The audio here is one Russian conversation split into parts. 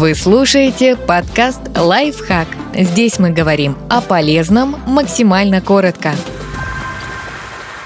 Вы слушаете подкаст «Лайфхак». Здесь мы говорим о полезном максимально коротко.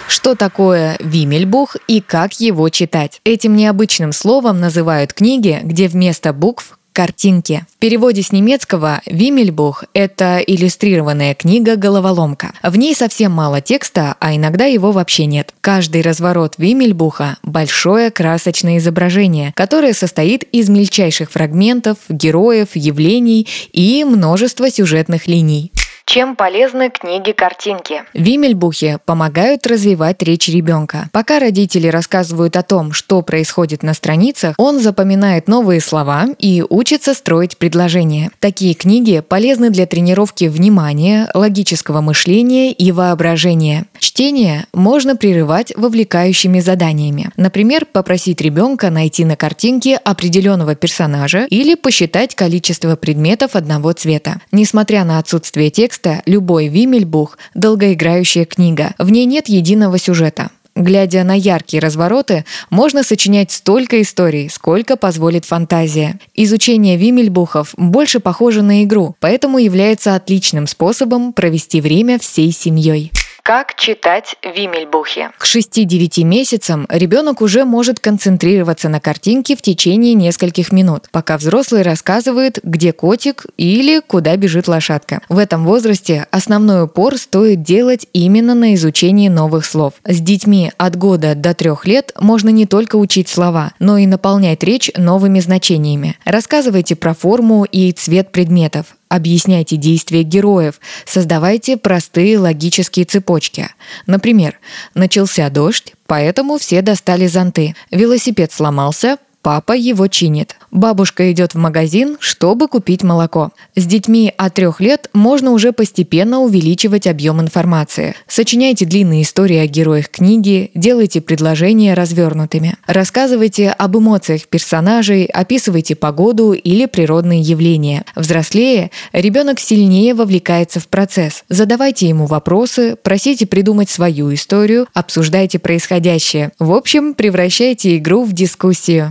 Что такое Вимельбух и как его читать? Этим необычным словом называют книги, где вместо букв картинки. В переводе с немецкого «Вимельбух» — это иллюстрированная книга-головоломка. В ней совсем мало текста, а иногда его вообще нет. Каждый разворот Вимельбуха — большое красочное изображение, которое состоит из мельчайших фрагментов, героев, явлений и множества сюжетных линий. Чем полезны книги-картинки? Вимельбухи помогают развивать речь ребенка. Пока родители рассказывают о том, что происходит на страницах, он запоминает новые слова и учится строить предложения. Такие книги полезны для тренировки внимания, логического мышления и воображения. Чтение можно прерывать вовлекающими заданиями. Например, попросить ребенка найти на картинке определенного персонажа или посчитать количество предметов одного цвета. Несмотря на отсутствие текста, любой Вимельбух – долгоиграющая книга. В ней нет единого сюжета. Глядя на яркие развороты, можно сочинять столько историй, сколько позволит фантазия. Изучение вимельбухов больше похоже на игру, поэтому является отличным способом провести время всей семьей. Как читать Вимельбухи? К 6-9 месяцам ребенок уже может концентрироваться на картинке в течение нескольких минут, пока взрослый рассказывает, где котик или куда бежит лошадка. В этом возрасте основной упор стоит делать именно на изучении новых слов. С детьми от года до трех лет можно не только учить слова, но и наполнять речь новыми значениями. Рассказывайте про форму и цвет предметов, Объясняйте действия героев, создавайте простые логические цепочки. Например, начался дождь, поэтому все достали зонты. Велосипед сломался, папа его чинит. Бабушка идет в магазин, чтобы купить молоко. С детьми от трех лет можно уже постепенно увеличивать объем информации. Сочиняйте длинные истории о героях книги, делайте предложения развернутыми. Рассказывайте об эмоциях персонажей, описывайте погоду или природные явления. Взрослее, ребенок сильнее вовлекается в процесс. Задавайте ему вопросы, просите придумать свою историю, обсуждайте происходящее. В общем, превращайте игру в дискуссию.